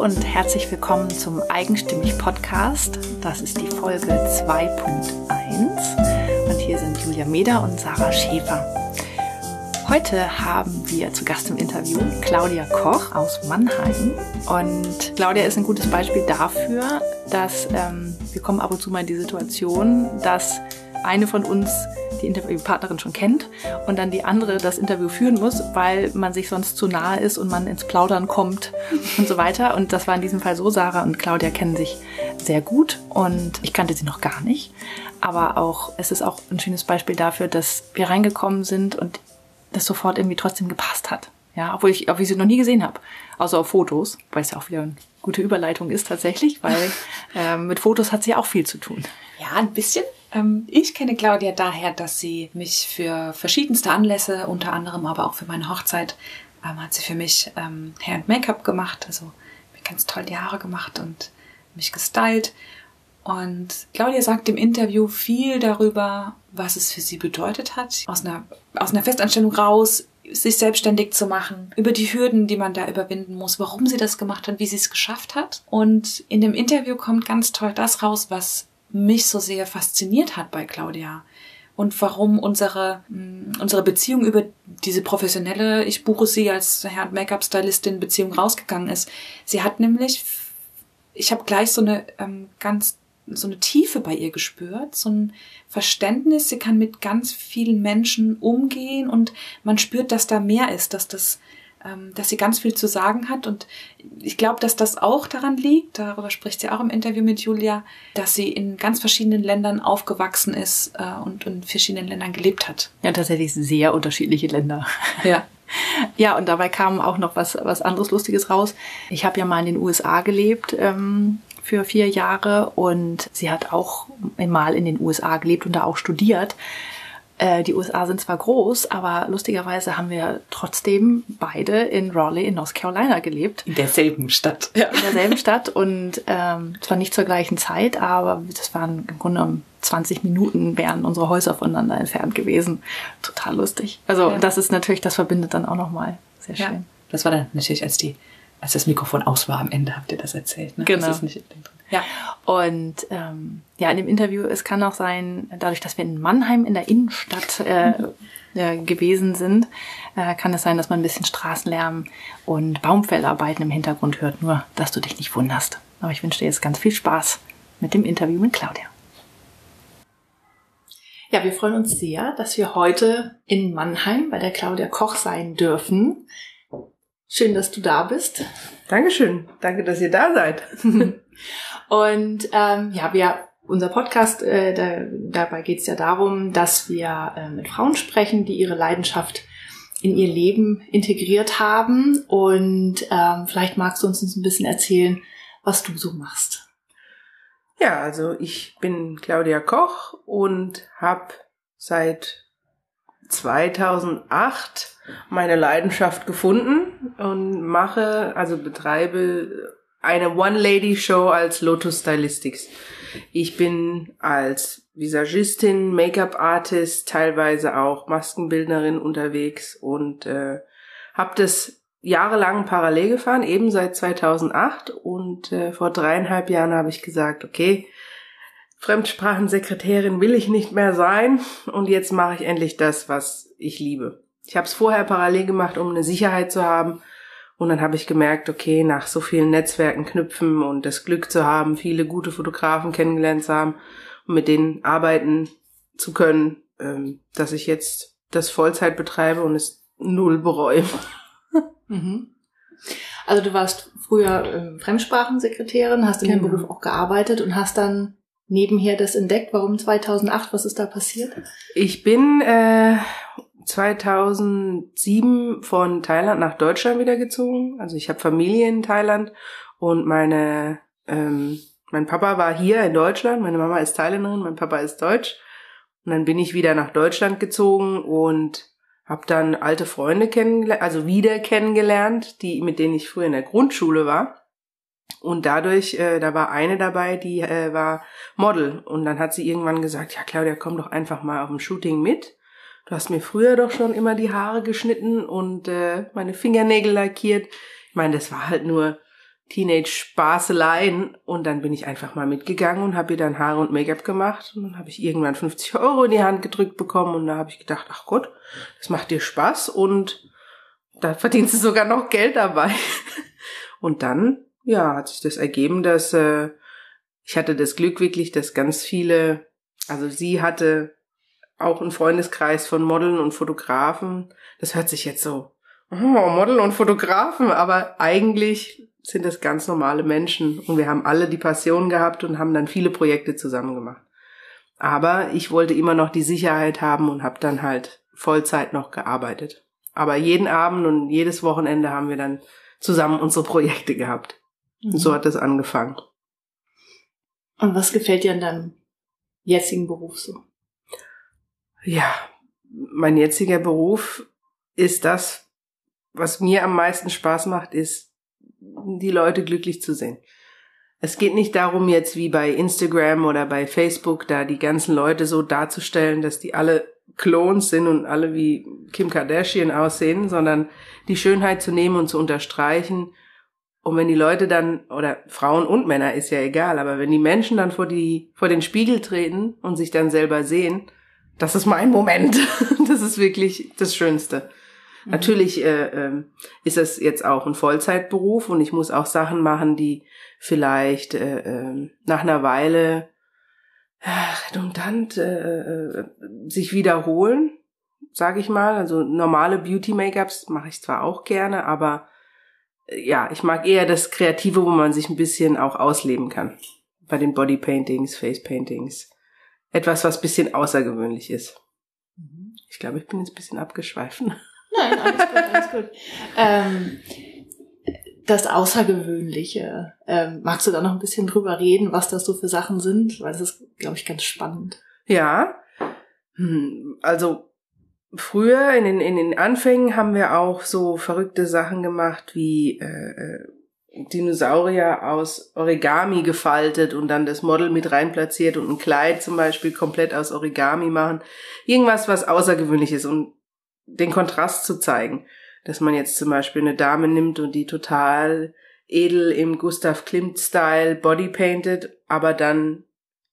Und herzlich willkommen zum Eigenstimmig Podcast. Das ist die Folge 2.1 und hier sind Julia Meder und Sarah Schäfer. Heute haben wir zu Gast im Interview Claudia Koch aus Mannheim. Und Claudia ist ein gutes Beispiel dafür, dass ähm, wir kommen ab und zu mal in die Situation, dass eine von uns die Interviewpartnerin schon kennt und dann die andere das Interview führen muss, weil man sich sonst zu nahe ist und man ins Plaudern kommt und so weiter. Und das war in diesem Fall so. Sarah und Claudia kennen sich sehr gut und ich kannte sie noch gar nicht. Aber auch, es ist auch ein schönes Beispiel dafür, dass wir reingekommen sind und das sofort irgendwie trotzdem gepasst hat. Ja, obwohl ich, obwohl ich sie noch nie gesehen habe. Außer auf Fotos, weil es ja auch wieder eine gute Überleitung ist tatsächlich, weil äh, mit Fotos hat sie ja auch viel zu tun. Ja, ein bisschen. Ähm, ich kenne Claudia daher, dass sie mich für verschiedenste Anlässe, unter anderem aber auch für meine Hochzeit, ähm, hat sie für mich ähm, Hair und Make-up gemacht, also mir ganz toll die Haare gemacht und mich gestylt. Und Claudia sagt im Interview viel darüber, was es für sie bedeutet hat, aus einer, aus einer Festanstellung raus, sich selbstständig zu machen, über die Hürden, die man da überwinden muss, warum sie das gemacht hat, wie sie es geschafft hat. Und in dem Interview kommt ganz toll das raus, was mich so sehr fasziniert hat bei Claudia und warum unsere, mm, unsere Beziehung über diese professionelle, ich buche sie als Herr- Make-up-Stylistin Beziehung rausgegangen ist. Sie hat nämlich, ich habe gleich so eine ähm, ganz so eine Tiefe bei ihr gespürt, so ein Verständnis, sie kann mit ganz vielen Menschen umgehen und man spürt, dass da mehr ist, dass das dass sie ganz viel zu sagen hat. Und ich glaube, dass das auch daran liegt, darüber spricht sie auch im Interview mit Julia, dass sie in ganz verschiedenen Ländern aufgewachsen ist äh, und in verschiedenen Ländern gelebt hat. Ja, tatsächlich sehr unterschiedliche Länder. Ja. Ja, und dabei kam auch noch was, was anderes Lustiges raus. Ich habe ja mal in den USA gelebt ähm, für vier Jahre und sie hat auch mal in den USA gelebt und da auch studiert. Äh, die USA sind zwar groß, aber lustigerweise haben wir trotzdem beide in Raleigh in North Carolina gelebt. In derselben Stadt. Ja. In derselben Stadt und ähm, zwar nicht zur gleichen Zeit, aber das waren im Grunde um 20 Minuten wären unsere Häuser voneinander entfernt gewesen. Total lustig. Also ja. das ist natürlich, das verbindet dann auch nochmal. Sehr schön. Ja. Das war dann natürlich, als die, als das Mikrofon aus war am Ende, habt ihr das erzählt. Ne? Genau. Das ist nicht ja. Und ähm, ja, in dem Interview, es kann auch sein, dadurch, dass wir in Mannheim in der Innenstadt äh, äh, gewesen sind, äh, kann es sein, dass man ein bisschen Straßenlärm und Baumfellarbeiten im Hintergrund hört. Nur, dass du dich nicht wunderst. Aber ich wünsche dir jetzt ganz viel Spaß mit dem Interview mit Claudia. Ja, wir freuen uns sehr, dass wir heute in Mannheim bei der Claudia Koch sein dürfen. Schön, dass du da bist. Dankeschön. Danke, dass ihr da seid. Und ähm, ja, wir unser Podcast, äh, da, dabei geht es ja darum, dass wir äh, mit Frauen sprechen, die ihre Leidenschaft in ihr Leben integriert haben. Und ähm, vielleicht magst du uns ein bisschen erzählen, was du so machst. Ja, also ich bin Claudia Koch und habe seit 2008 meine Leidenschaft gefunden und mache, also betreibe eine One-Lady-Show als Lotus Stylistics. Ich bin als Visagistin, Make-up-Artist, teilweise auch Maskenbildnerin unterwegs und äh, habe das jahrelang parallel gefahren, eben seit 2008 und äh, vor dreieinhalb Jahren habe ich gesagt, okay, Fremdsprachensekretärin will ich nicht mehr sein und jetzt mache ich endlich das, was ich liebe. Ich habe es vorher parallel gemacht, um eine Sicherheit zu haben und dann habe ich gemerkt, okay, nach so vielen Netzwerken knüpfen und das Glück zu haben, viele gute Fotografen kennengelernt zu haben und mit denen arbeiten zu können, ähm, dass ich jetzt das Vollzeit betreibe und es null bereue. Mhm. Also du warst früher ähm, Fremdsprachensekretärin, hast in genau. dem Beruf auch gearbeitet und hast dann nebenher das entdeckt. Warum 2008? Was ist da passiert? Ich bin äh, 2007 von Thailand nach Deutschland wieder gezogen. Also ich habe Familie in Thailand und meine ähm, mein Papa war hier in Deutschland, meine Mama ist Thailänderin, mein Papa ist Deutsch. Und dann bin ich wieder nach Deutschland gezogen und habe dann alte Freunde kennengelernt, also wieder kennengelernt, die mit denen ich früher in der Grundschule war. Und dadurch, äh, da war eine dabei, die äh, war Model. Und dann hat sie irgendwann gesagt, ja Claudia, komm doch einfach mal auf ein Shooting mit. Du hast mir früher doch schon immer die Haare geschnitten und äh, meine Fingernägel lackiert. Ich meine, das war halt nur Teenage-Spaßeleien und dann bin ich einfach mal mitgegangen und habe ihr dann Haare und Make-up gemacht und dann habe ich irgendwann 50 Euro in die Hand gedrückt bekommen und da habe ich gedacht, ach Gott, das macht dir Spaß und da verdienst du sogar noch Geld dabei. Und dann, ja, hat sich das ergeben, dass äh, ich hatte das Glück wirklich, dass ganz viele, also sie hatte auch einen Freundeskreis von Modeln und Fotografen. Das hört sich jetzt so, oh, Model und Fotografen, aber eigentlich sind das ganz normale Menschen und wir haben alle die Passion gehabt und haben dann viele Projekte zusammen gemacht. Aber ich wollte immer noch die Sicherheit haben und habe dann halt Vollzeit noch gearbeitet. Aber jeden Abend und jedes Wochenende haben wir dann zusammen unsere Projekte gehabt. Mhm. Und so hat das angefangen. Und was gefällt dir an deinem jetzigen Beruf so? Ja, mein jetziger Beruf ist das, was mir am meisten Spaß macht, ist die Leute glücklich zu sehen. Es geht nicht darum, jetzt wie bei Instagram oder bei Facebook, da die ganzen Leute so darzustellen, dass die alle Clones sind und alle wie Kim Kardashian aussehen, sondern die Schönheit zu nehmen und zu unterstreichen. Und wenn die Leute dann, oder Frauen und Männer ist ja egal, aber wenn die Menschen dann vor die, vor den Spiegel treten und sich dann selber sehen, das ist mein Moment. Das ist wirklich das Schönste. Mhm. Natürlich äh, äh, ist es jetzt auch ein Vollzeitberuf und ich muss auch Sachen machen, die vielleicht äh, äh, nach einer Weile äh, redundant äh, äh, sich wiederholen, sage ich mal. Also normale Beauty-Make-ups mache ich zwar auch gerne, aber ja, ich mag eher das Kreative, wo man sich ein bisschen auch ausleben kann. Bei den Body-Paintings, Face-Paintings. Etwas, was bisschen außergewöhnlich ist. Mhm. Ich glaube, ich bin jetzt ein bisschen abgeschweifen. Nein, alles gut, alles gut. Ähm, das Außergewöhnliche, ähm, magst du da noch ein bisschen drüber reden, was das so für Sachen sind? Weil das ist, glaube ich, ganz spannend. Ja, hm, also früher in den, in den Anfängen haben wir auch so verrückte Sachen gemacht wie äh, äh Dinosaurier aus Origami gefaltet und dann das Model mit rein platziert und ein Kleid zum Beispiel komplett aus Origami machen. Irgendwas, was außergewöhnlich ist und den Kontrast zu zeigen. Dass man jetzt zum Beispiel eine Dame nimmt und die total edel im Gustav Klimt-Style bodypainted, aber dann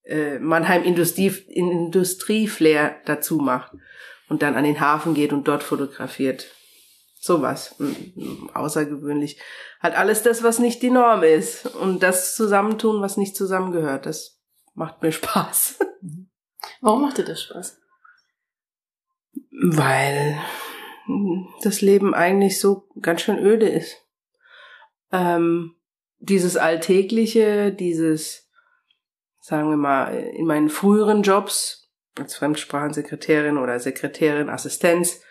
äh, Mannheim Industrie, Industrieflair dazu macht und dann an den Hafen geht und dort fotografiert. Sowas. Außergewöhnlich. Hat alles das, was nicht die Norm ist. Und das zusammentun, was nicht zusammengehört. Das macht mir Spaß. Warum macht dir das Spaß? Weil das Leben eigentlich so ganz schön öde ist. Ähm, dieses Alltägliche, dieses, sagen wir mal, in meinen früheren Jobs als Fremdsprachensekretärin oder Sekretärin, Assistenz,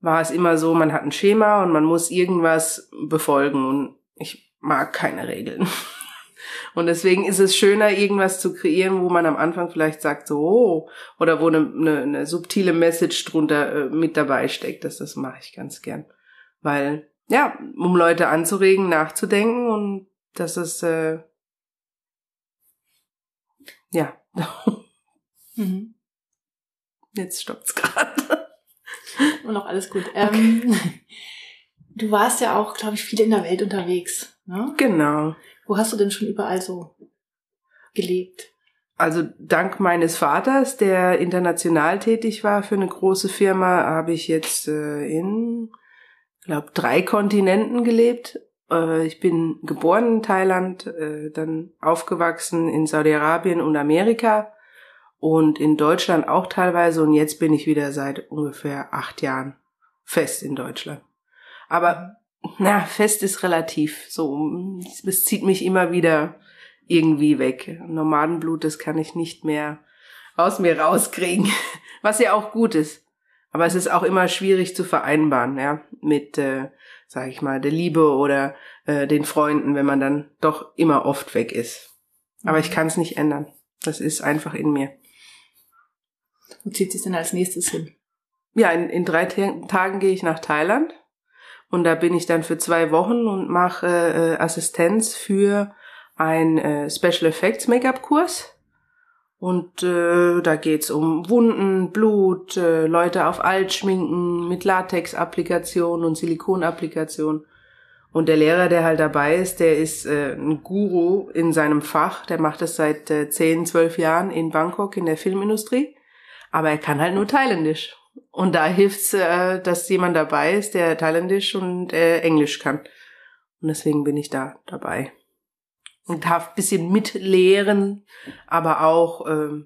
war es immer so, man hat ein Schema und man muss irgendwas befolgen und ich mag keine Regeln. Und deswegen ist es schöner, irgendwas zu kreieren, wo man am Anfang vielleicht sagt, so, oh, oder wo eine, eine, eine subtile Message drunter äh, mit dabei steckt. Das, das mache ich ganz gern. Weil, ja, um Leute anzuregen, nachzudenken und das ist, äh, ja. mhm. Jetzt stoppt's gerade. Und noch alles gut. Okay. Ähm, du warst ja auch, glaube ich, viel in der Welt unterwegs. Ne? Genau. Wo hast du denn schon überall so gelebt? Also dank meines Vaters, der international tätig war für eine große Firma, habe ich jetzt äh, in, glaube drei Kontinenten gelebt. Äh, ich bin geboren in Thailand, äh, dann aufgewachsen in Saudi-Arabien und Amerika und in Deutschland auch teilweise und jetzt bin ich wieder seit ungefähr acht Jahren fest in Deutschland. Aber na, fest ist relativ. So, es zieht mich immer wieder irgendwie weg. Nomadenblut, das kann ich nicht mehr aus mir rauskriegen. Was ja auch gut ist. Aber es ist auch immer schwierig zu vereinbaren, ja, mit, äh, sag ich mal, der Liebe oder äh, den Freunden, wenn man dann doch immer oft weg ist. Aber ich mhm. kann es nicht ändern. Das ist einfach in mir. Wo zieht sich denn als nächstes hin? Ja, in, in drei Tagen gehe ich nach Thailand und da bin ich dann für zwei Wochen und mache äh, Assistenz für ein äh, Special Effects Make-up Kurs. Und äh, da geht's um Wunden, Blut, äh, Leute auf Alt schminken mit Latex-Applikation und Silikon-Applikation. Und der Lehrer, der halt dabei ist, der ist äh, ein Guru in seinem Fach. Der macht das seit äh, 10, 12 Jahren in Bangkok in der Filmindustrie. Aber er kann halt nur Thailändisch. Und da hilft's, äh, dass jemand dabei ist, der Thailändisch und äh, Englisch kann. Und deswegen bin ich da dabei. Und darf bisschen mitlehren, aber auch, äh,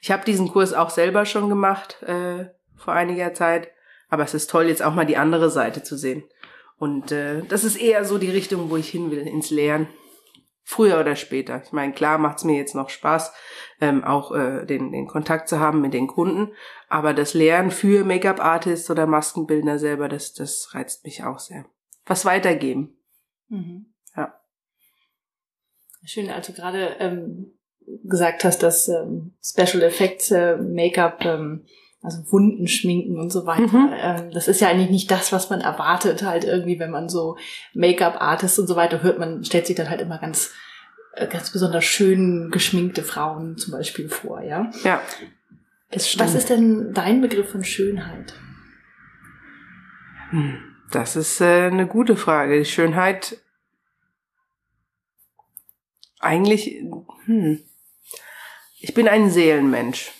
ich habe diesen Kurs auch selber schon gemacht äh, vor einiger Zeit. Aber es ist toll, jetzt auch mal die andere Seite zu sehen. Und äh, das ist eher so die Richtung, wo ich hin will, ins Lehren. Früher oder später. Ich meine, klar macht's mir jetzt noch Spaß, ähm, auch äh, den, den Kontakt zu haben mit den Kunden. Aber das Lehren für Make-up-Artists oder Maskenbildner selber, das, das reizt mich auch sehr. Was weitergeben. Mhm. Ja. Schön, also gerade ähm, gesagt hast, dass ähm, Special Effects äh, Make-up ähm, also Wunden schminken und so weiter. Mhm. Ähm, das ist ja eigentlich nicht das, was man erwartet, halt irgendwie, wenn man so Make-up-Artists und so weiter hört. Man stellt sich dann halt immer ganz, äh, ganz besonders schön geschminkte Frauen zum Beispiel vor, ja? Ja. Was ist denn dein Begriff von Schönheit? Hm, das ist äh, eine gute Frage. Die Schönheit eigentlich, hm, ich bin ein Seelenmensch.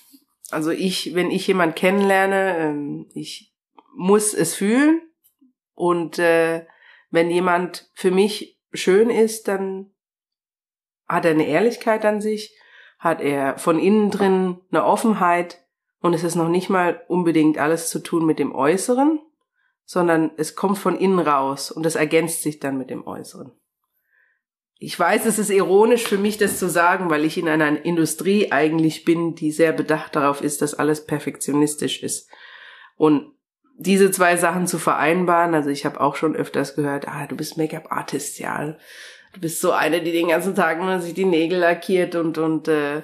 Also ich, wenn ich jemand kennenlerne, ähm, ich muss es fühlen. Und äh, wenn jemand für mich schön ist, dann hat er eine Ehrlichkeit an sich, hat er von innen drin eine Offenheit. Und es ist noch nicht mal unbedingt alles zu tun mit dem Äußeren, sondern es kommt von innen raus und es ergänzt sich dann mit dem Äußeren ich weiß, es ist ironisch für mich, das zu sagen, weil ich in einer Industrie eigentlich bin, die sehr bedacht darauf ist, dass alles perfektionistisch ist. Und diese zwei Sachen zu vereinbaren, also ich habe auch schon öfters gehört, ah, du bist Make-up-Artist, ja. Du bist so eine, die den ganzen Tag nur sich die Nägel lackiert und, und äh,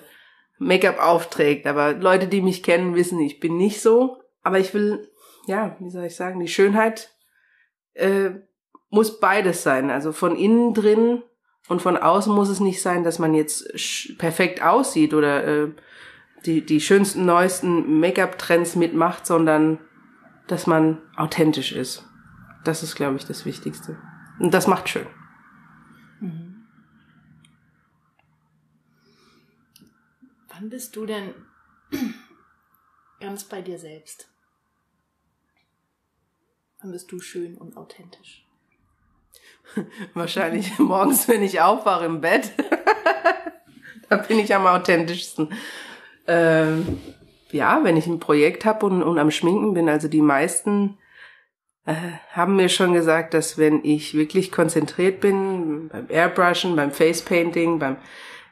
Make-up aufträgt. Aber Leute, die mich kennen, wissen, ich bin nicht so. Aber ich will, ja, wie soll ich sagen, die Schönheit äh, muss beides sein. Also von innen drin und von außen muss es nicht sein, dass man jetzt perfekt aussieht oder äh, die, die schönsten, neuesten Make-up-Trends mitmacht, sondern dass man authentisch ist. Das ist, glaube ich, das Wichtigste. Und das macht schön. Mhm. Wann bist du denn ganz bei dir selbst? Wann bist du schön und authentisch? Wahrscheinlich morgens, wenn ich aufwache im Bett. da bin ich am authentischsten. Ähm, ja, wenn ich ein Projekt habe und, und am Schminken bin, also die meisten äh, haben mir schon gesagt, dass wenn ich wirklich konzentriert bin, beim Airbrushen, beim Facepainting, beim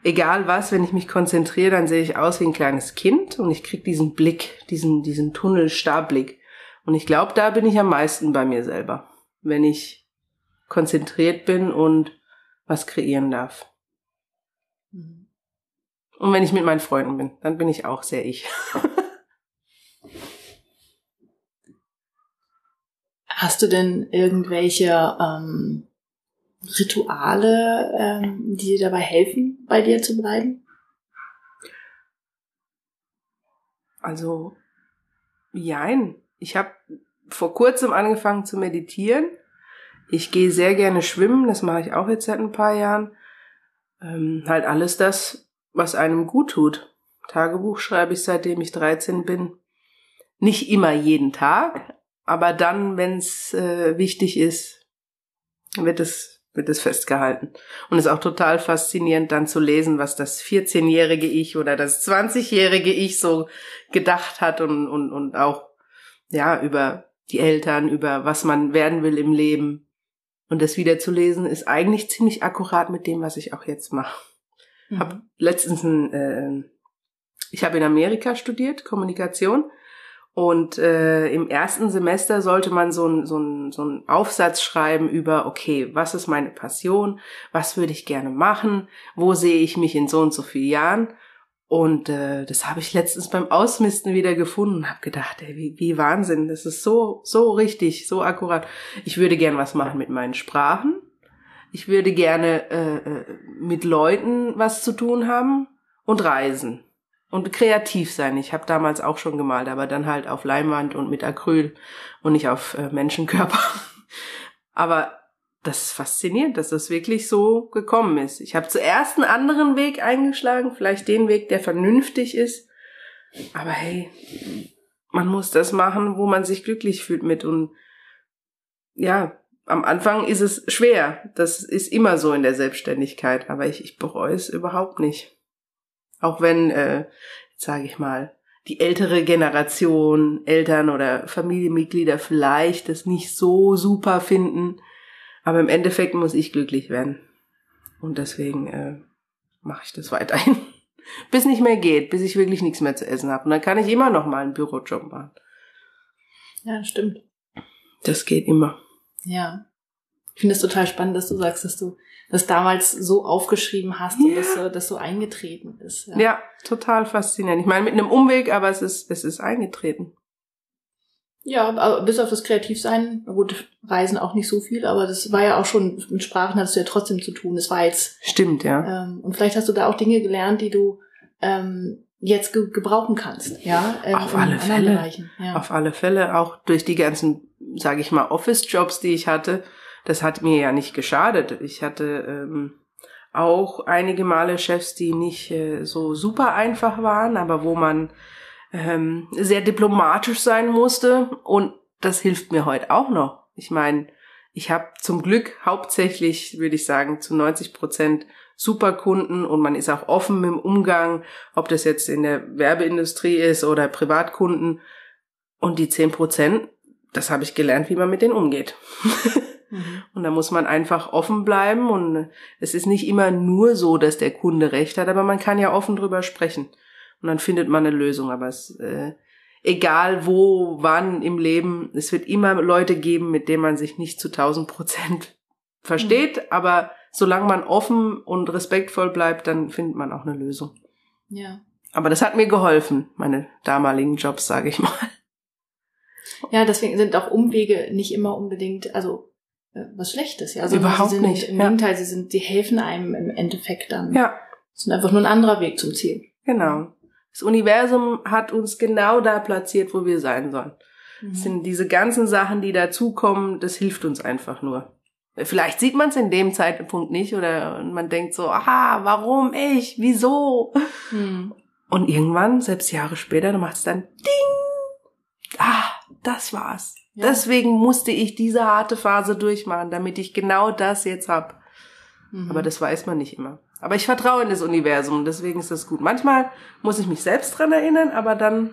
egal was, wenn ich mich konzentriere, dann sehe ich aus wie ein kleines Kind und ich krieg diesen Blick, diesen, diesen Tunnelstarblick. Und ich glaube, da bin ich am meisten bei mir selber. Wenn ich konzentriert bin und was kreieren darf. Mhm. Und wenn ich mit meinen Freunden bin, dann bin ich auch sehr ich. Hast du denn irgendwelche ähm, Rituale, ähm, die dir dabei helfen, bei dir zu bleiben? Also, jein. Ich habe vor kurzem angefangen zu meditieren ich gehe sehr gerne schwimmen, das mache ich auch jetzt seit ein paar Jahren. Ähm, halt alles das, was einem gut tut. Tagebuch schreibe ich seitdem ich 13 bin. Nicht immer jeden Tag, aber dann, wenn es äh, wichtig ist, wird es wird es festgehalten. Und es ist auch total faszinierend, dann zu lesen, was das 14-jährige Ich oder das 20-jährige Ich so gedacht hat und, und, und auch, ja, über die Eltern, über was man werden will im Leben. Und das wieder zu lesen ist eigentlich ziemlich akkurat mit dem, was ich auch jetzt mache. Mhm. Hab letztens ein, äh, ich habe in Amerika studiert, Kommunikation. Und äh, im ersten Semester sollte man so ein, so, ein, so ein Aufsatz schreiben über, okay, was ist meine Passion, was würde ich gerne machen, wo sehe ich mich in so und so vielen Jahren. Und äh, das habe ich letztens beim Ausmisten wieder gefunden und habe gedacht, ey, wie, wie Wahnsinn, das ist so, so richtig, so akkurat. Ich würde gern was machen mit meinen Sprachen. Ich würde gerne äh, äh, mit Leuten was zu tun haben und reisen und kreativ sein. Ich habe damals auch schon gemalt, aber dann halt auf Leinwand und mit Acryl und nicht auf äh, Menschenkörper. aber das ist faszinierend, dass das wirklich so gekommen ist. Ich habe zuerst einen anderen Weg eingeschlagen, vielleicht den Weg, der vernünftig ist. Aber hey, man muss das machen, wo man sich glücklich fühlt mit. Und ja, am Anfang ist es schwer. Das ist immer so in der Selbstständigkeit. Aber ich, ich bereue es überhaupt nicht. Auch wenn, äh, sage ich mal, die ältere Generation, Eltern oder Familienmitglieder vielleicht das nicht so super finden aber im Endeffekt muss ich glücklich werden. Und deswegen äh, mache ich das weiterhin. bis nicht mehr geht, bis ich wirklich nichts mehr zu essen habe. Und dann kann ich immer noch mal einen Bürojob machen. Ja, stimmt. Das geht immer. Ja. Ich finde es total spannend, dass du sagst, dass du das damals so aufgeschrieben hast ja. und dass das so eingetreten ist. Ja. ja, total faszinierend. Ich meine, mit einem Umweg, aber es ist, es ist eingetreten. Ja, aber bis auf das Kreativsein, gut, Reisen auch nicht so viel, aber das war ja auch schon, mit Sprachen hattest du ja trotzdem zu tun. Das war jetzt. Stimmt, ja. Ähm, und vielleicht hast du da auch Dinge gelernt, die du ähm, jetzt ge gebrauchen kannst, ja. Ähm, auf alle Fälle. Ja. Auf alle Fälle, auch durch die ganzen, sage ich mal, Office-Jobs, die ich hatte, das hat mir ja nicht geschadet. Ich hatte ähm, auch einige Male Chefs, die nicht äh, so super einfach waren, aber wo man ähm, sehr diplomatisch sein musste und das hilft mir heute auch noch. Ich meine, ich habe zum Glück hauptsächlich, würde ich sagen, zu 90 Prozent Superkunden und man ist auch offen im Umgang, ob das jetzt in der Werbeindustrie ist oder Privatkunden. Und die 10 Prozent, das habe ich gelernt, wie man mit denen umgeht. mhm. Und da muss man einfach offen bleiben und es ist nicht immer nur so, dass der Kunde recht hat, aber man kann ja offen drüber sprechen und dann findet man eine Lösung. Aber es, äh, egal wo, wann im Leben, es wird immer Leute geben, mit denen man sich nicht zu 1000 Prozent versteht, mhm. aber solange man offen und respektvoll bleibt, dann findet man auch eine Lösung. Ja. Aber das hat mir geholfen, meine damaligen Jobs, sage ich mal. Ja, deswegen sind auch Umwege nicht immer unbedingt, also äh, was Schlechtes, ja. Also Überhaupt sind, nicht. Im ja. Gegenteil, sie sind, sie helfen einem im Endeffekt dann. Ja. sind einfach nur ein anderer Weg zum Ziel. Genau. Das Universum hat uns genau da platziert, wo wir sein sollen. Mhm. Das sind diese ganzen Sachen, die dazukommen, das hilft uns einfach nur. Vielleicht sieht man es in dem Zeitpunkt nicht oder man denkt so, aha, warum ich? Wieso? Mhm. Und irgendwann, selbst Jahre später, du machst dann Ding! Ah, das war's. Ja. Deswegen musste ich diese harte Phase durchmachen, damit ich genau das jetzt hab. Mhm. Aber das weiß man nicht immer. Aber ich vertraue in das Universum, deswegen ist das gut. Manchmal muss ich mich selbst dran erinnern, aber dann,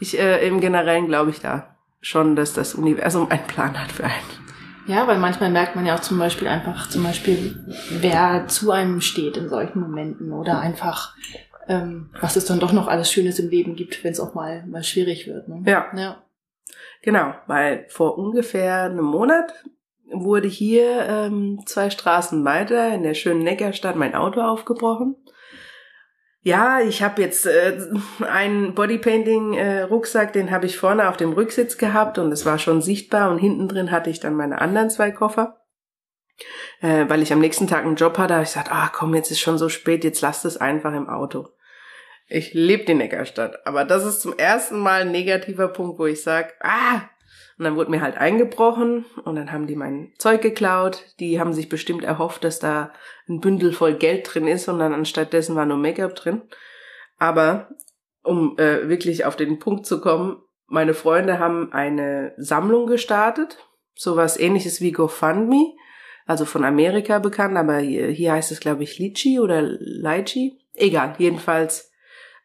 ich äh, im Generellen glaube ich da schon, dass das Universum einen Plan hat für einen. Ja, weil manchmal merkt man ja auch zum Beispiel einfach, zum Beispiel, wer zu einem steht in solchen Momenten oder einfach, ähm, was es dann doch noch alles Schönes im Leben gibt, wenn es auch mal, mal schwierig wird. Ne? Ja. ja. Genau, weil vor ungefähr einem Monat wurde hier ähm, zwei Straßen weiter in der schönen Neckarstadt mein Auto aufgebrochen. Ja, ich habe jetzt äh, einen Bodypainting-Rucksack, äh, den habe ich vorne auf dem Rücksitz gehabt und es war schon sichtbar und hinten drin hatte ich dann meine anderen zwei Koffer. Äh, weil ich am nächsten Tag einen Job hatte, habe ich gesagt, ah komm, jetzt ist schon so spät, jetzt lasst es einfach im Auto. Ich lebe die Neckarstadt, aber das ist zum ersten Mal ein negativer Punkt, wo ich sage, ah, und dann wurde mir halt eingebrochen und dann haben die mein Zeug geklaut. Die haben sich bestimmt erhofft, dass da ein Bündel voll Geld drin ist und dann anstattdessen war nur Make-up drin. Aber um äh, wirklich auf den Punkt zu kommen, meine Freunde haben eine Sammlung gestartet, sowas ähnliches wie GoFundMe, also von Amerika bekannt, aber hier, hier heißt es glaube ich Litchi oder Lychee. Egal, jedenfalls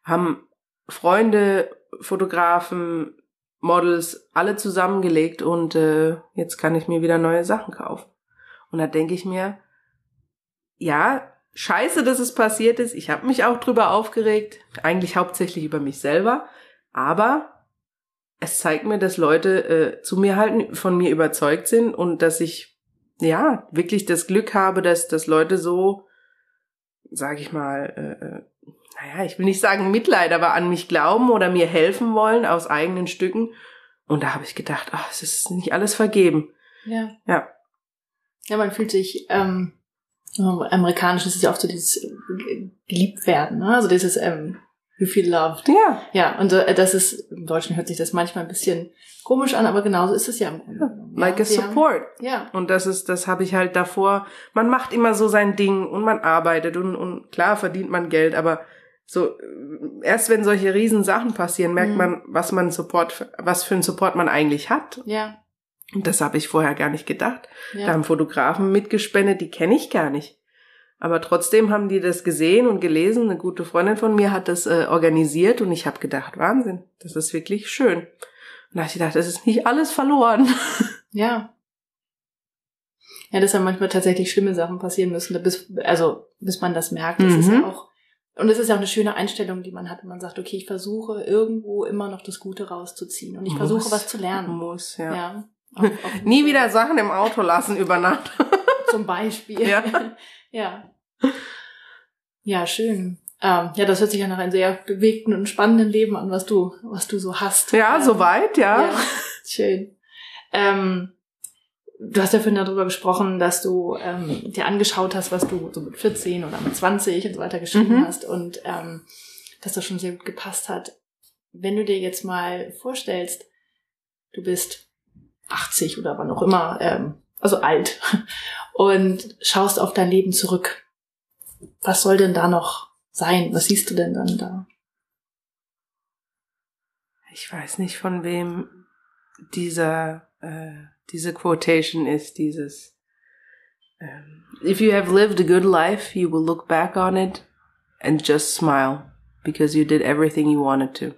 haben Freunde, Fotografen, Models alle zusammengelegt und äh, jetzt kann ich mir wieder neue Sachen kaufen. Und da denke ich mir, ja, scheiße, dass es passiert ist. Ich habe mich auch drüber aufgeregt, eigentlich hauptsächlich über mich selber, aber es zeigt mir, dass Leute äh, zu mir halten, von mir überzeugt sind und dass ich ja wirklich das Glück habe, dass dass Leute so, sag ich mal, äh, äh naja, ich will nicht sagen Mitleid, aber an mich glauben oder mir helfen wollen aus eigenen Stücken. Und da habe ich gedacht, ach, es ist nicht alles vergeben. Ja. Ja. Ja, man fühlt sich, ähm, amerikanisch ist es ja oft so dieses geliebt werden, ne? Also dieses, ähm, you feel loved. Ja. Ja, und äh, das ist, im Deutschen hört sich das manchmal ein bisschen komisch an, aber genauso ist es ja. Like ja, a support. Haben, ja. Und das ist, das habe ich halt davor. Man macht immer so sein Ding und man arbeitet und, und klar verdient man Geld, aber so erst wenn solche riesen Sachen passieren, merkt Mhm. man, was man Support, was für einen Support man eigentlich hat. Ja. Und das habe ich vorher gar nicht gedacht. Ja. Da haben Fotografen mitgespendet, die kenne ich gar nicht. Aber trotzdem haben die das gesehen und gelesen. Eine gute Freundin von mir hat das äh, organisiert und ich habe gedacht, Wahnsinn, das ist wirklich schön. Und da habe ich gedacht, das ist nicht alles verloren. Ja. Ja, dass ja manchmal tatsächlich schlimme Sachen passieren müssen, bis, also bis man das merkt. Das ist Mhm. ja auch, und es ist ja auch eine schöne Einstellung, die man hat, wenn man sagt, okay, ich versuche irgendwo immer noch das Gute rauszuziehen und ich Muss. versuche was zu lernen. Muss, ja. Ja. Auf- auf- Nie wieder Sachen im Auto lassen über Nacht. Zum Beispiel. Ja. ja. Ja, schön. Ähm, ja, das hört sich ja nach einem sehr bewegten und spannenden Leben an, was du, was du so hast. Ja, Ähm, soweit, ja. Ja, schön. Ähm, du hast ja vorhin darüber gesprochen, dass du ähm, dir angeschaut hast, was du so mit 14 oder mit 20 und so weiter geschrieben Mhm. hast und ähm, dass das schon sehr gut gepasst hat. Wenn du dir jetzt mal vorstellst, du bist 80 oder wann auch immer, ähm, also alt, und schaust auf dein Leben zurück, was soll denn da noch sein? Was siehst du denn dann da? Ich weiß nicht, von wem dieser, äh, diese Quotation ist, dieses ähm, If you have lived a good life, you will look back on it and just smile because you did everything you wanted to.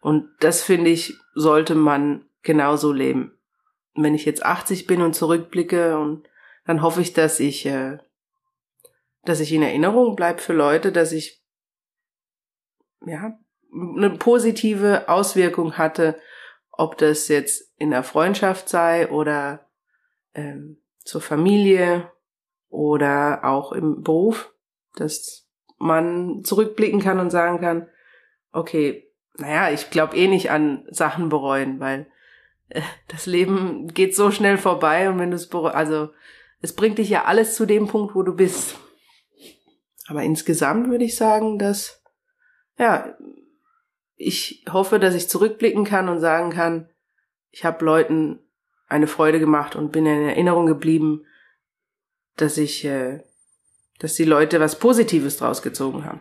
Und das finde ich, sollte man genauso leben. Wenn ich jetzt 80 bin und zurückblicke und dann hoffe ich, dass ich, äh, dass ich in Erinnerung bleib für Leute, dass ich, ja, eine positive Auswirkung hatte, ob das jetzt in der Freundschaft sei oder ähm, zur Familie oder auch im Beruf, dass man zurückblicken kann und sagen kann, okay, naja, ich glaube eh nicht an Sachen bereuen, weil äh, das Leben geht so schnell vorbei und wenn du es also es bringt dich ja alles zu dem Punkt, wo du bist. Aber insgesamt würde ich sagen, dass, ja, ich hoffe, dass ich zurückblicken kann und sagen kann, ich habe Leuten eine Freude gemacht und bin in Erinnerung geblieben, dass ich, äh, dass die Leute was Positives draus gezogen haben.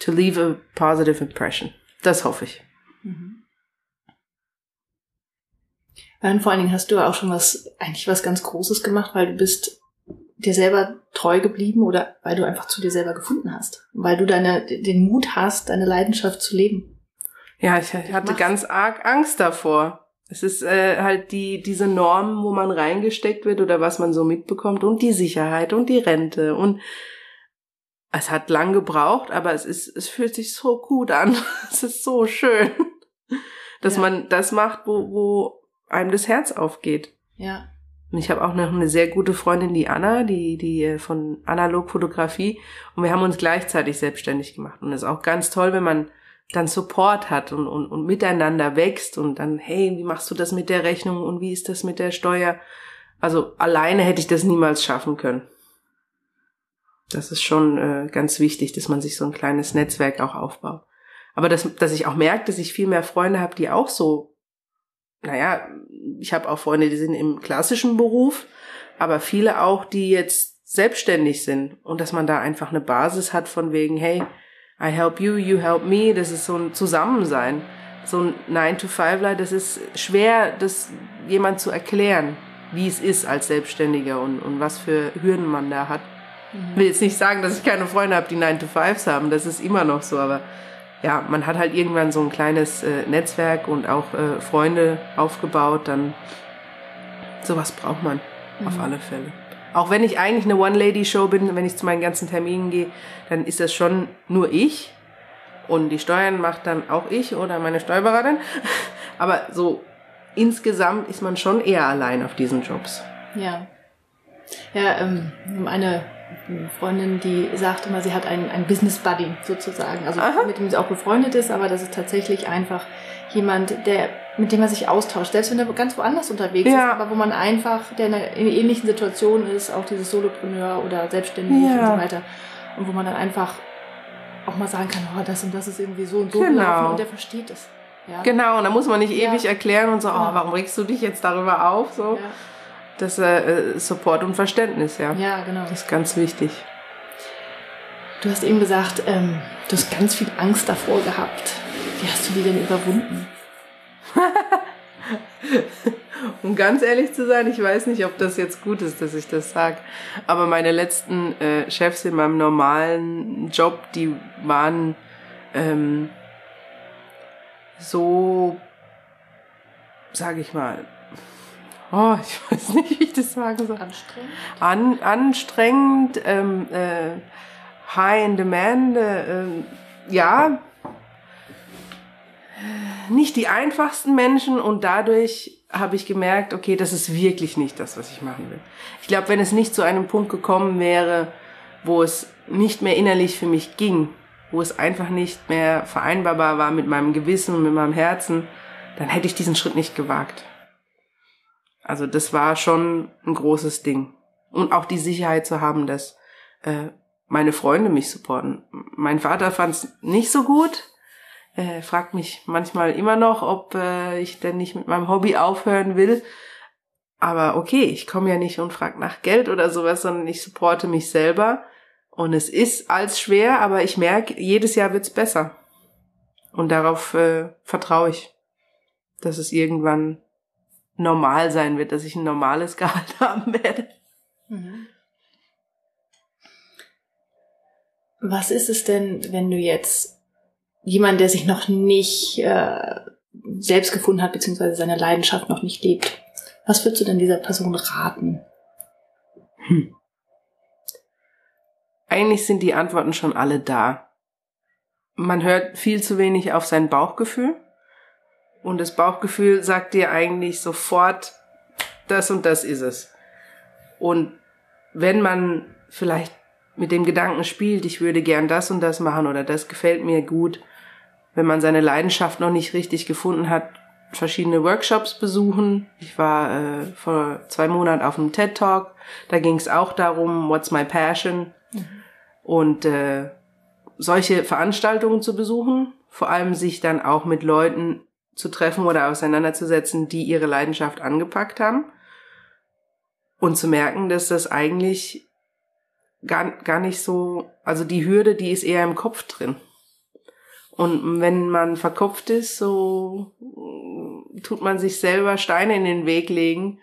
To leave a positive impression. Das hoffe ich. Mhm. Und vor allen Dingen hast du auch schon was, eigentlich was ganz Großes gemacht, weil du bist dir selber treu geblieben oder weil du einfach zu dir selber gefunden hast. Weil du deine, den Mut hast, deine Leidenschaft zu leben. Ja, ich hatte ganz arg Angst davor. Es ist äh, halt die diese Normen, wo man reingesteckt wird oder was man so mitbekommt und die Sicherheit und die Rente und es hat lang gebraucht, aber es ist es fühlt sich so gut an. Es ist so schön, dass Ja. man das macht, wo wo einem das Herz aufgeht. Ja. Und ich habe auch noch eine sehr gute Freundin, die Anna, die die äh, von Analogfotografie und wir haben uns gleichzeitig selbstständig gemacht und es ist auch ganz toll, wenn man dann Support hat und, und, und miteinander wächst und dann, hey, wie machst du das mit der Rechnung und wie ist das mit der Steuer? Also alleine hätte ich das niemals schaffen können. Das ist schon äh, ganz wichtig, dass man sich so ein kleines Netzwerk auch aufbaut. Aber dass, dass ich auch merke, dass ich viel mehr Freunde habe, die auch so, naja, ich habe auch Freunde, die sind im klassischen Beruf, aber viele auch, die jetzt selbstständig sind und dass man da einfach eine Basis hat von wegen, hey, I help you, you help me, das ist so ein Zusammensein. So ein 9-to-5-Ler, das ist schwer, das jemand zu erklären, wie es ist als Selbstständiger und, und was für Hürden man da hat. Ich will jetzt nicht sagen, dass ich keine Freunde habe, die 9-to-5s haben, das ist immer noch so, aber ja, man hat halt irgendwann so ein kleines äh, Netzwerk und auch äh, Freunde aufgebaut, dann sowas braucht man auf alle Fälle. Auch wenn ich eigentlich eine One-Lady-Show bin, wenn ich zu meinen ganzen Terminen gehe, dann ist das schon nur ich. Und die Steuern macht dann auch ich oder meine Steuerberaterin. Aber so insgesamt ist man schon eher allein auf diesen Jobs. Ja. Ja, ähm, haben eine Freundin, die sagt immer, sie hat einen, einen Business Buddy sozusagen. Also Aha. mit dem sie auch befreundet ist, aber das ist tatsächlich einfach jemand, der, mit dem man sich austauscht. Selbst wenn er ganz woanders unterwegs Ja. ist, aber wo man einfach, der in einer ähnlichen Situation ist, auch dieses Solopreneur oder selbstständig Ja. und so weiter. Und wo man dann einfach auch mal sagen kann, oh, das und das ist irgendwie so und so Genau. gelaufen und der versteht es. Ja. Genau, und da muss man nicht ewig erklären und so, Genau. oh, warum regst du dich jetzt darüber auf? So. Das äh, Support und Verständnis, ja. ja, genau. Das ist ganz wichtig. Du hast eben gesagt, ähm, du hast ganz viel Angst davor gehabt. Wie hast du die denn überwunden? Um ganz ehrlich zu sein, ich weiß nicht, ob das jetzt gut ist, dass ich das sage. Aber meine letzten äh, Chefs in meinem normalen Job, die waren ähm, so, sage ich mal, oh, ich weiß nicht, wie ich das sagen soll. Anstrengend? An, anstrengend, ähm, äh, high in demand, äh, ähm, ja, nicht die einfachsten Menschen und dadurch habe ich gemerkt, okay, das ist wirklich nicht das, was ich machen will. Ich glaube, wenn es nicht zu einem Punkt gekommen wäre, wo es nicht mehr innerlich für mich ging, wo es einfach nicht mehr vereinbarbar war mit meinem Gewissen und mit meinem Herzen, dann hätte ich diesen Schritt nicht gewagt. Also das war schon ein großes Ding. Und auch die Sicherheit zu haben, dass äh, meine Freunde mich supporten. Mein Vater fand es nicht so gut. Äh, fragt mich manchmal immer noch, ob äh, ich denn nicht mit meinem Hobby aufhören will. Aber okay, ich komme ja nicht und frage nach Geld oder sowas, sondern ich supporte mich selber. Und es ist als schwer, aber ich merke, jedes Jahr wird's besser. Und darauf äh, vertraue ich, dass es irgendwann normal sein wird, dass ich ein normales Gehalt haben werde. Mhm. Was ist es denn, wenn du jetzt jemand, der sich noch nicht äh, selbst gefunden hat, beziehungsweise seine Leidenschaft noch nicht lebt, was würdest du denn dieser Person raten? Eigentlich sind die Antworten schon alle da. Man hört viel zu wenig auf sein Bauchgefühl. Und das Bauchgefühl sagt dir eigentlich sofort, das und das ist es. Und wenn man vielleicht mit dem Gedanken spielt, ich würde gern das und das machen oder das gefällt mir gut, wenn man seine Leidenschaft noch nicht richtig gefunden hat, verschiedene Workshops besuchen. Ich war äh, vor zwei Monaten auf einem TED Talk. Da ging es auch darum, what's my passion? Und äh, solche Veranstaltungen zu besuchen, vor allem sich dann auch mit Leuten zu treffen oder auseinanderzusetzen, die ihre Leidenschaft angepackt haben und zu merken, dass das eigentlich gar, gar nicht so, also die Hürde, die ist eher im Kopf drin. Und wenn man verkopft ist, so äh, tut man sich selber Steine in den Weg legen.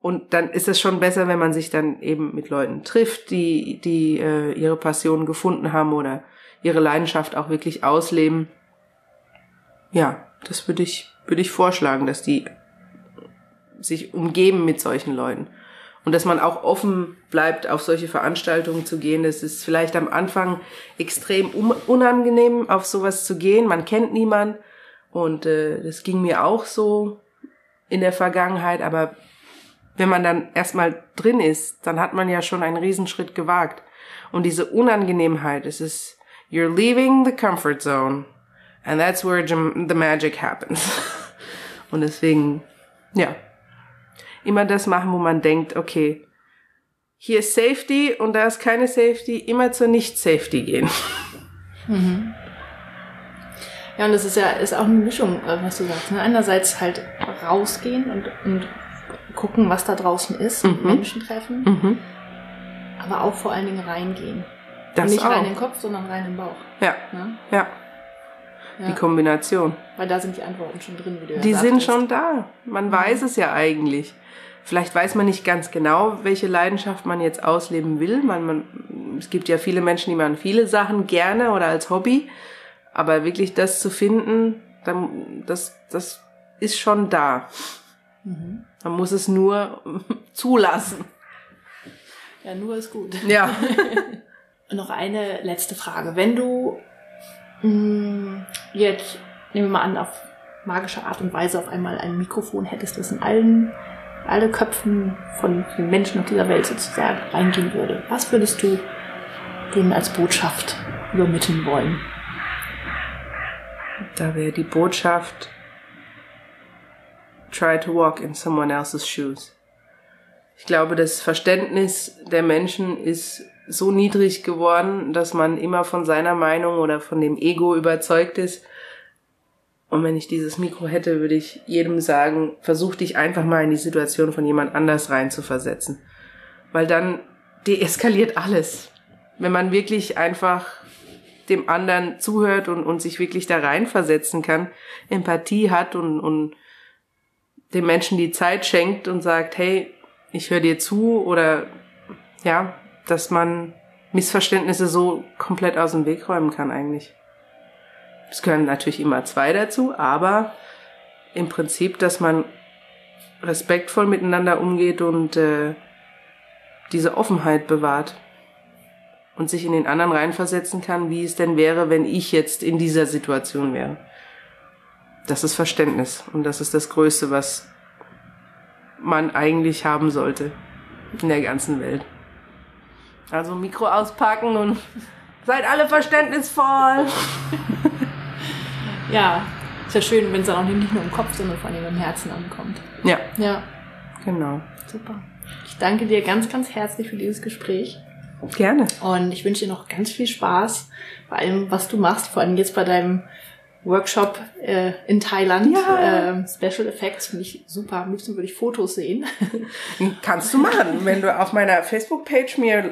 Und dann ist es schon besser, wenn man sich dann eben mit Leuten trifft, die, die äh, ihre Passion gefunden haben oder ihre Leidenschaft auch wirklich ausleben. Ja, das würde ich, würde ich vorschlagen, dass die sich umgeben mit solchen Leuten. Und dass man auch offen bleibt, auf solche Veranstaltungen zu gehen. Das ist vielleicht am Anfang extrem unangenehm, auf sowas zu gehen. Man kennt niemand. Und äh, das ging mir auch so in der Vergangenheit. Aber wenn man dann erstmal drin ist, dann hat man ja schon einen Riesenschritt gewagt. Und diese Unangenehmheit, es ist, you're leaving the comfort zone. And that's where the magic happens. Und deswegen, ja, immer das machen, wo man denkt, okay, hier ist Safety und da ist keine Safety, immer zur Nicht-Safety gehen. Ja, und das ist ja ist auch eine Mischung, äh, was du sagst. Ne? Einerseits halt rausgehen und, und gucken, was da draußen ist, Mhm. Menschen treffen, Mhm. aber auch vor allen Dingen reingehen. Das und nicht auch. rein in den Kopf, sondern rein in den Bauch. Ja, Ne? ja, Ja. die Kombination. Weil da sind die Antworten schon drin, wie du ja Die sind schon da. Man weiß es ja eigentlich. Vielleicht weiß man nicht ganz genau, welche Leidenschaft man jetzt ausleben will. Man, man, es gibt ja viele Menschen, die machen viele Sachen gerne oder als Hobby. Aber wirklich das zu finden, dann, das, das ist schon da. Man muss es nur zulassen. Ja, nur ist gut. Ja. Noch eine letzte Frage. Wenn du mh, jetzt, nehmen wir mal an, auf magische Art und Weise auf einmal ein Mikrofon hättest, das in allen, alle Köpfen von den Menschen auf dieser Welt sozusagen reingehen würde, was würdest du denen als Botschaft übermitteln wollen? Da wäre die Botschaft, try to walk in someone else's shoes. Ich glaube, das Verständnis der Menschen ist so niedrig geworden, dass man immer von seiner Meinung oder von dem Ego überzeugt ist. Und wenn ich dieses Mikro hätte, würde ich jedem sagen, versuch dich einfach mal in die Situation von jemand anders reinzuversetzen. Weil dann deeskaliert alles. Wenn man wirklich einfach dem anderen zuhört und, und sich wirklich da reinversetzen kann, Empathie hat und, und dem Menschen die Zeit schenkt und sagt, hey, ich höre dir zu oder ja, dass man Missverständnisse so komplett aus dem Weg räumen kann eigentlich. Es gehören natürlich immer zwei dazu, aber im Prinzip, dass man respektvoll miteinander umgeht und äh, diese Offenheit bewahrt und sich in den anderen reinversetzen kann, wie es denn wäre, wenn ich jetzt in dieser Situation wäre. Das ist Verständnis und das ist das Größte, was man eigentlich haben sollte in der ganzen Welt. Also Mikro auspacken und seid alle verständnisvoll. ja, ist ja schön, wenn es dann auch nicht nur im Kopf, sondern vor allem im Herzen ankommt. Ja. Ja. Genau. Super. Ich danke dir ganz, ganz herzlich für dieses Gespräch. Gerne. Und ich wünsche dir noch ganz viel Spaß bei allem, was du machst, vor allem jetzt bei deinem Workshop äh, in Thailand. Ja. Ähm, Special Effects finde ich super. Am liebsten würde ich Fotos sehen. Kannst du machen, wenn du auf meiner Facebook-Page mir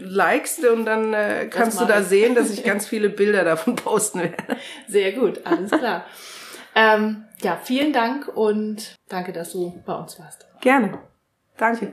likest und dann äh, kannst du da ich. sehen, dass ich ganz viele Bilder davon posten werde. Sehr gut, alles klar. ähm, ja, vielen Dank und danke, dass du bei uns warst. Gerne. Danke.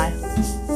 Bye.